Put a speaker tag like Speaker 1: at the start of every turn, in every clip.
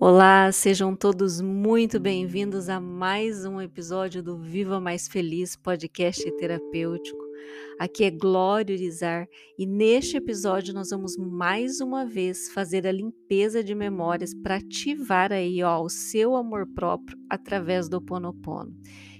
Speaker 1: Olá, sejam todos muito bem-vindos a mais um episódio do Viva Mais Feliz podcast terapêutico. Aqui é Glória Urizar e neste episódio nós vamos mais uma vez fazer a limpeza de memórias para ativar aí ó, o seu amor próprio através do Ponopono.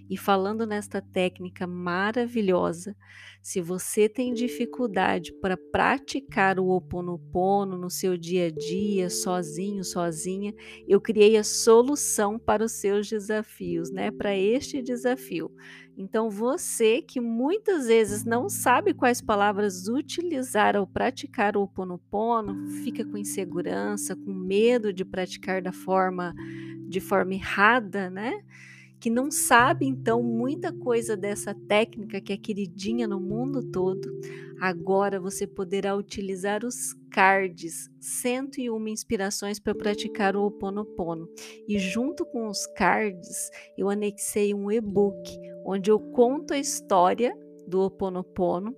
Speaker 1: E falando nesta técnica maravilhosa, se você tem dificuldade para praticar o Oponopono no seu dia a dia, sozinho, sozinha, eu criei a solução para os seus desafios, né? Para este desafio. Então, você que muitas vezes não sabe quais palavras utilizar ao praticar o Oponopono, fica com insegurança, com medo de praticar da forma de forma errada, né? Que não sabe então muita coisa dessa técnica que é queridinha no mundo todo, agora você poderá utilizar os cards, 101 inspirações para praticar o Oponopono. E junto com os cards, eu anexei um e-book onde eu conto a história do Oponopono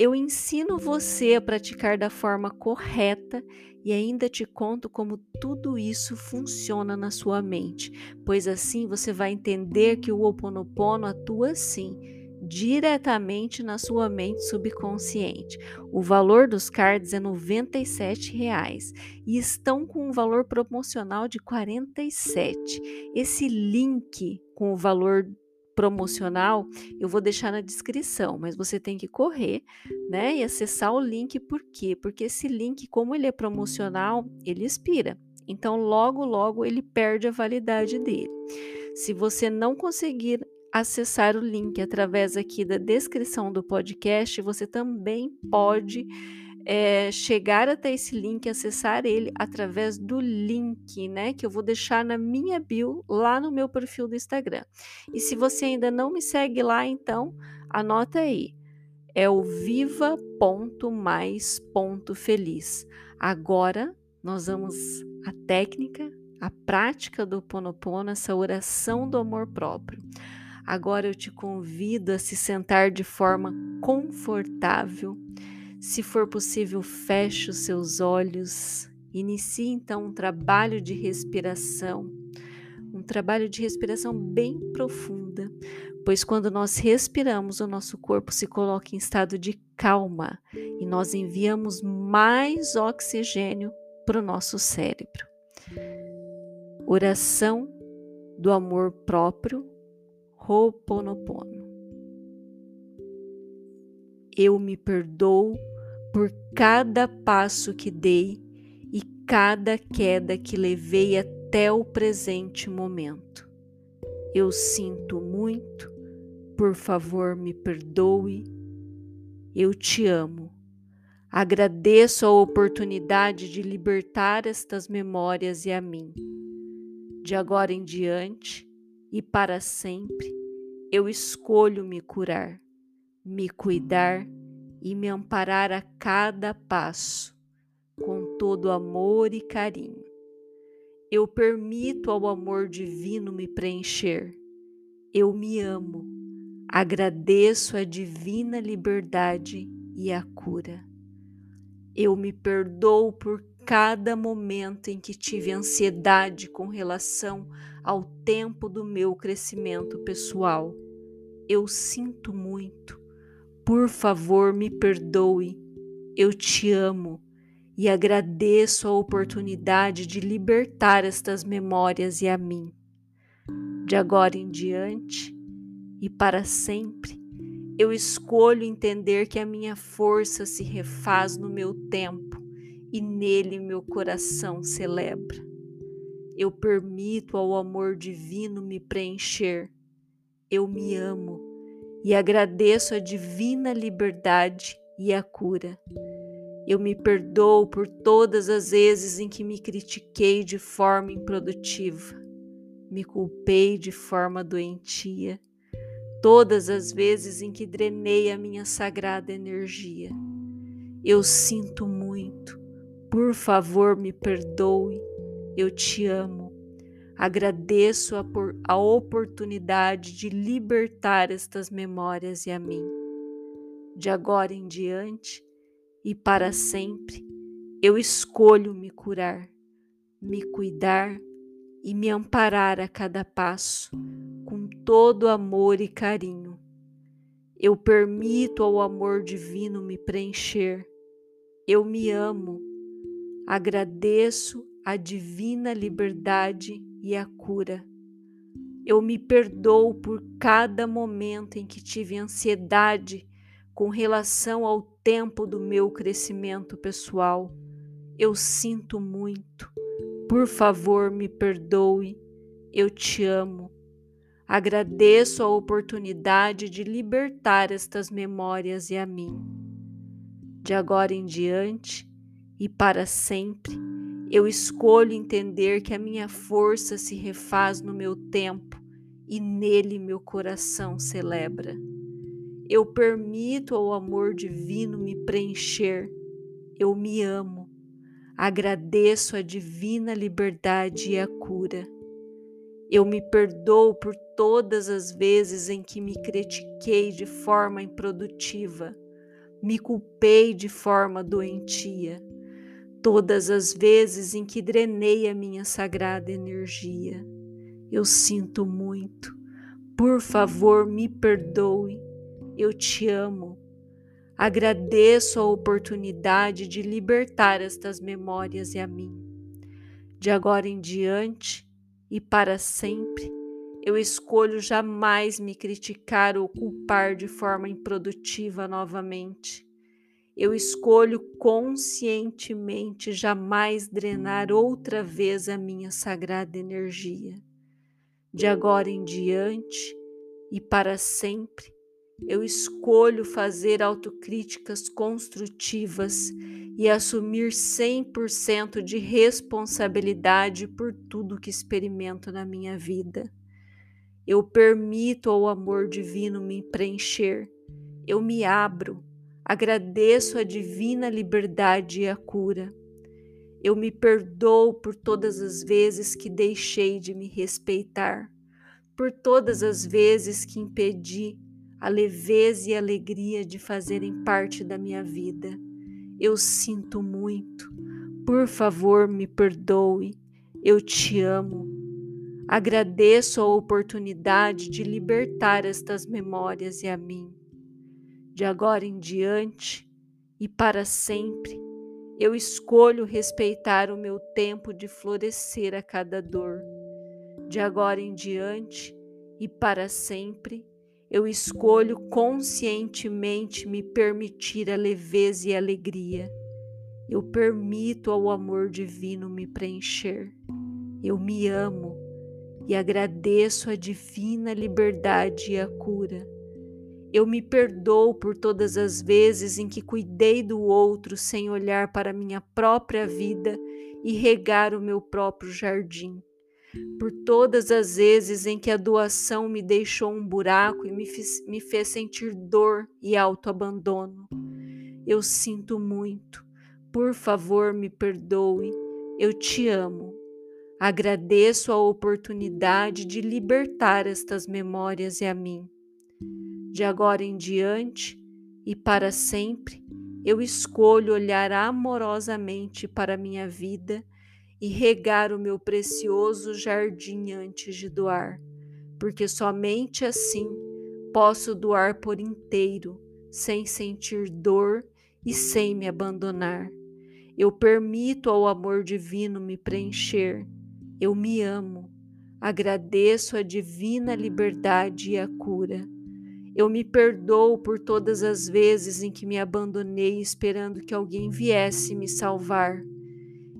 Speaker 1: eu ensino você a praticar da forma correta e ainda te conto como tudo isso funciona na sua mente, pois assim você vai entender que o Ho Oponopono atua sim diretamente na sua mente subconsciente. O valor dos cards é 97 reais, e estão com um valor promocional de R$ 47. Esse link com o valor promocional, eu vou deixar na descrição, mas você tem que correr, né, e acessar o link por quê? Porque esse link, como ele é promocional, ele expira. Então, logo logo ele perde a validade dele. Se você não conseguir acessar o link através aqui da descrição do podcast, você também pode é, chegar até esse link, acessar ele através do link, né? Que eu vou deixar na minha bio lá no meu perfil do Instagram. E se você ainda não me segue lá, então anota aí. É o viva.mais.feliz. Agora nós vamos a técnica, a prática do Ponopono, essa oração do amor próprio. Agora eu te convido a se sentar de forma confortável se for possível, feche os seus olhos. Inicie então um trabalho de respiração, um trabalho de respiração bem profunda, pois quando nós respiramos, o nosso corpo se coloca em estado de calma e nós enviamos mais oxigênio para o nosso cérebro. Oração do amor próprio, Ho'oponopono. Eu me perdoo por cada passo que dei e cada queda que levei até o presente momento. Eu sinto muito, por favor, me perdoe. Eu te amo. Agradeço a oportunidade de libertar estas memórias e a mim. De agora em diante e para sempre, eu escolho me curar, me cuidar e me amparar a cada passo, com todo amor e carinho. Eu permito ao amor divino me preencher. Eu me amo. Agradeço a divina liberdade e a cura. Eu me perdoo por cada momento em que tive ansiedade com relação ao tempo do meu crescimento pessoal. Eu sinto muito por favor, me perdoe. Eu te amo e agradeço a oportunidade de libertar estas memórias e a mim. De agora em diante e para sempre, eu escolho entender que a minha força se refaz no meu tempo e nele meu coração celebra. Eu permito ao amor divino me preencher. Eu me amo e agradeço a divina liberdade e a cura. Eu me perdoo por todas as vezes em que me critiquei de forma improdutiva, me culpei de forma doentia, todas as vezes em que drenei a minha sagrada energia. Eu sinto muito, por favor, me perdoe, eu te amo Agradeço a, por, a oportunidade de libertar estas memórias e a mim. De agora em diante e para sempre, eu escolho me curar, me cuidar, e me amparar a cada passo com todo amor e carinho. Eu permito ao amor divino me preencher. Eu me amo. Agradeço a divina liberdade e a cura. Eu me perdoo por cada momento em que tive ansiedade com relação ao tempo do meu crescimento pessoal. Eu sinto muito. Por favor, me perdoe. Eu te amo. Agradeço a oportunidade de libertar estas memórias e a mim. De agora em diante e para sempre, eu escolho entender que a minha força se refaz no meu tempo e nele meu coração celebra. Eu permito ao amor divino me preencher. Eu me amo. Agradeço a divina liberdade e a cura. Eu me perdoo por todas as vezes em que me critiquei de forma improdutiva, me culpei de forma doentia, todas as vezes em que drenei a minha sagrada energia. Eu sinto muito. Por favor, me perdoe eu te amo. Agradeço a oportunidade de libertar estas memórias e a mim. De agora em diante e para sempre, eu escolho jamais me criticar ou culpar de forma improdutiva novamente. Eu escolho conscientemente jamais drenar outra vez a minha sagrada energia. De agora em diante e para sempre, eu escolho fazer autocríticas construtivas e assumir 100% de responsabilidade por tudo que experimento na minha vida. Eu permito ao amor divino me preencher. Eu me abro, agradeço a divina liberdade e a cura. Eu me perdoo por todas as vezes que deixei de me respeitar, por todas as vezes que impedi a leveza e a alegria de fazerem parte da minha vida. Eu sinto muito. Por favor, me perdoe. Eu te amo. Agradeço a oportunidade de libertar estas memórias e a mim. De agora em diante e para sempre, eu escolho respeitar o meu tempo de florescer a cada dor. De agora em diante e para sempre, eu escolho conscientemente me permitir a leveza e a alegria. Eu permito ao amor divino me preencher. Eu me amo e agradeço a divina liberdade e a cura. Eu me perdoo por todas as vezes em que cuidei do outro sem olhar para minha própria vida e regar o meu próprio jardim por todas as vezes em que a doação me deixou um buraco e me fez, me fez sentir dor e autoabandono. Eu sinto muito. Por favor, me perdoe. Eu te amo. Agradeço a oportunidade de libertar estas memórias e a mim. De agora em diante e para sempre, eu escolho olhar amorosamente para minha vida e regar o meu precioso jardim antes de doar, porque somente assim posso doar por inteiro, sem sentir dor e sem me abandonar. Eu permito ao amor divino me preencher. Eu me amo. Agradeço a divina liberdade e a cura. Eu me perdoo por todas as vezes em que me abandonei esperando que alguém viesse me salvar.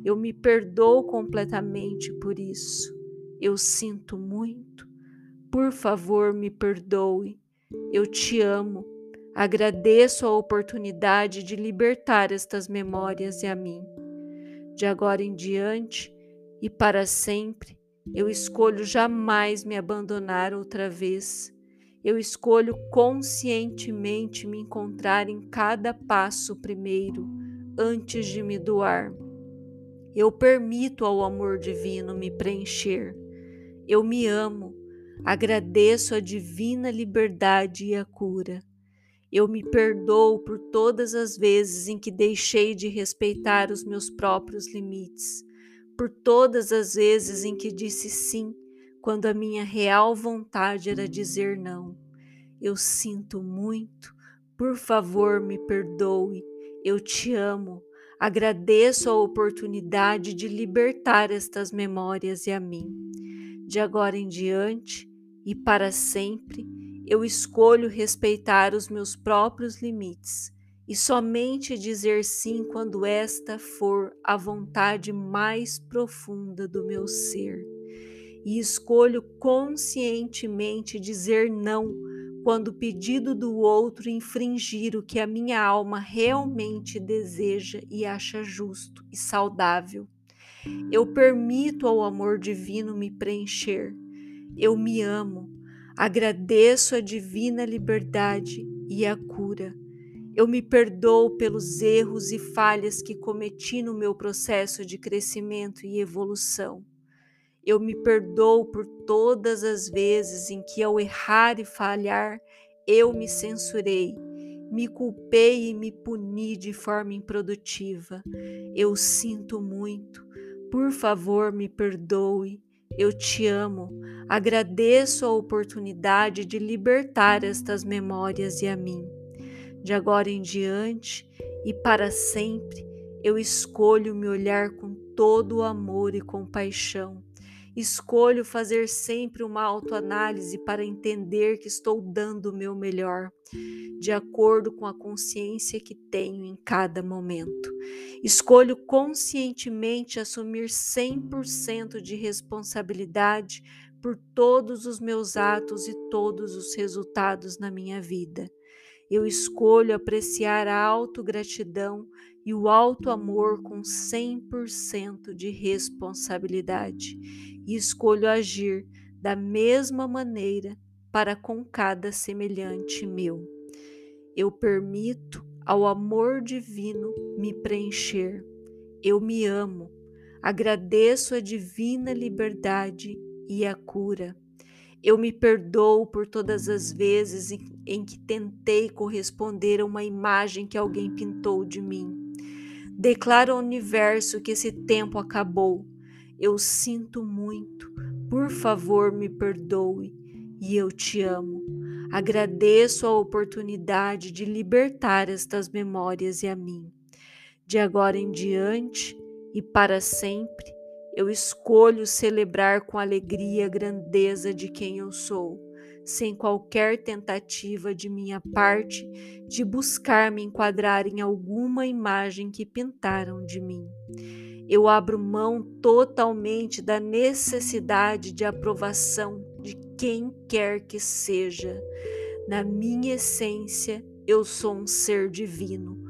Speaker 1: Eu me perdoo completamente por isso. Eu sinto muito. Por favor, me perdoe. Eu te amo. Agradeço a oportunidade de libertar estas memórias e a mim. De agora em diante e para sempre, eu escolho jamais me abandonar outra vez. Eu escolho conscientemente me encontrar em cada passo primeiro, antes de me doar. Eu permito ao amor divino me preencher. Eu me amo. Agradeço a divina liberdade e a cura. Eu me perdoo por todas as vezes em que deixei de respeitar os meus próprios limites, por todas as vezes em que disse sim, quando a minha real vontade era dizer não. Eu sinto muito, por favor, me perdoe, eu te amo. Agradeço a oportunidade de libertar estas memórias e a mim. De agora em diante e para sempre, eu escolho respeitar os meus próprios limites e somente dizer sim quando esta for a vontade mais profunda do meu ser. E escolho conscientemente dizer não quando o pedido do outro infringir o que a minha alma realmente deseja e acha justo e saudável. Eu permito ao amor divino me preencher. Eu me amo. Agradeço a divina liberdade e a cura. Eu me perdoo pelos erros e falhas que cometi no meu processo de crescimento e evolução. Eu me perdoo por todas as vezes em que, ao errar e falhar, eu me censurei, me culpei e me puni de forma improdutiva. Eu sinto muito. Por favor, me perdoe. Eu te amo. Agradeço a oportunidade de libertar estas memórias e a mim. De agora em diante e para sempre, eu escolho me olhar com todo o amor e compaixão Escolho fazer sempre uma autoanálise para entender que estou dando o meu melhor, de acordo com a consciência que tenho em cada momento. Escolho conscientemente assumir 100% de responsabilidade por todos os meus atos e todos os resultados na minha vida. Eu escolho apreciar a autogratidão e o alto amor com 100% de responsabilidade e escolho agir da mesma maneira para com cada semelhante meu. Eu permito ao amor divino me preencher. Eu me amo. Agradeço a divina liberdade e a cura. Eu me perdoo por todas as vezes em, em que tentei corresponder a uma imagem que alguém pintou de mim. Declaro ao universo que esse tempo acabou eu sinto muito, por favor me perdoe e eu te amo. Agradeço a oportunidade de libertar estas memórias e a mim. De agora em diante e para sempre, eu escolho celebrar com alegria a grandeza de quem eu sou, sem qualquer tentativa de minha parte de buscar me enquadrar em alguma imagem que pintaram de mim. Eu abro mão totalmente da necessidade de aprovação de quem quer que seja. Na minha essência, eu sou um ser divino,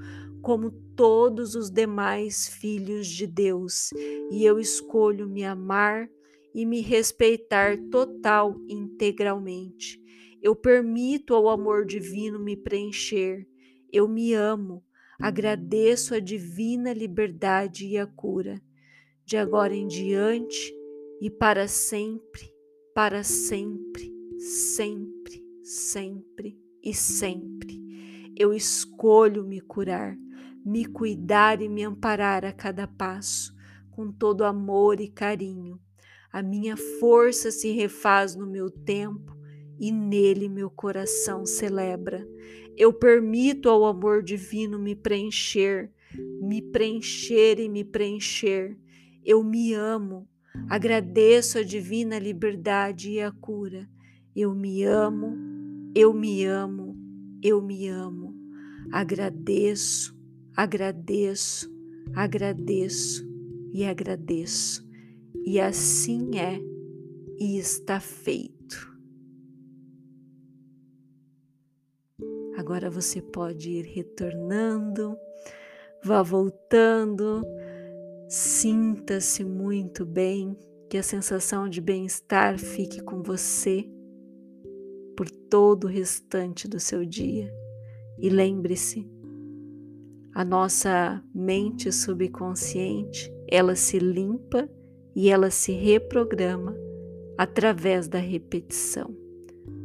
Speaker 1: como todos os demais filhos de Deus, e eu escolho me amar e me respeitar total e integralmente. Eu permito ao amor divino me preencher. Eu me amo Agradeço a divina liberdade e a cura, de agora em diante e para sempre, para sempre, sempre, sempre e sempre. Eu escolho me curar, me cuidar e me amparar a cada passo, com todo amor e carinho. A minha força se refaz no meu tempo e nele meu coração celebra. Eu permito ao amor divino me preencher, me preencher e me preencher. Eu me amo, agradeço a divina liberdade e a cura. Eu me amo, eu me amo, eu me amo. Agradeço, agradeço, agradeço e agradeço. E assim é e está feito. Agora você pode ir retornando, vá voltando, sinta-se muito bem, que a sensação de bem-estar fique com você por todo o restante do seu dia. E lembre-se, a nossa mente subconsciente, ela se limpa e ela se reprograma através da repetição.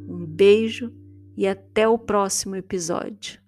Speaker 1: Um beijo e até o próximo episódio.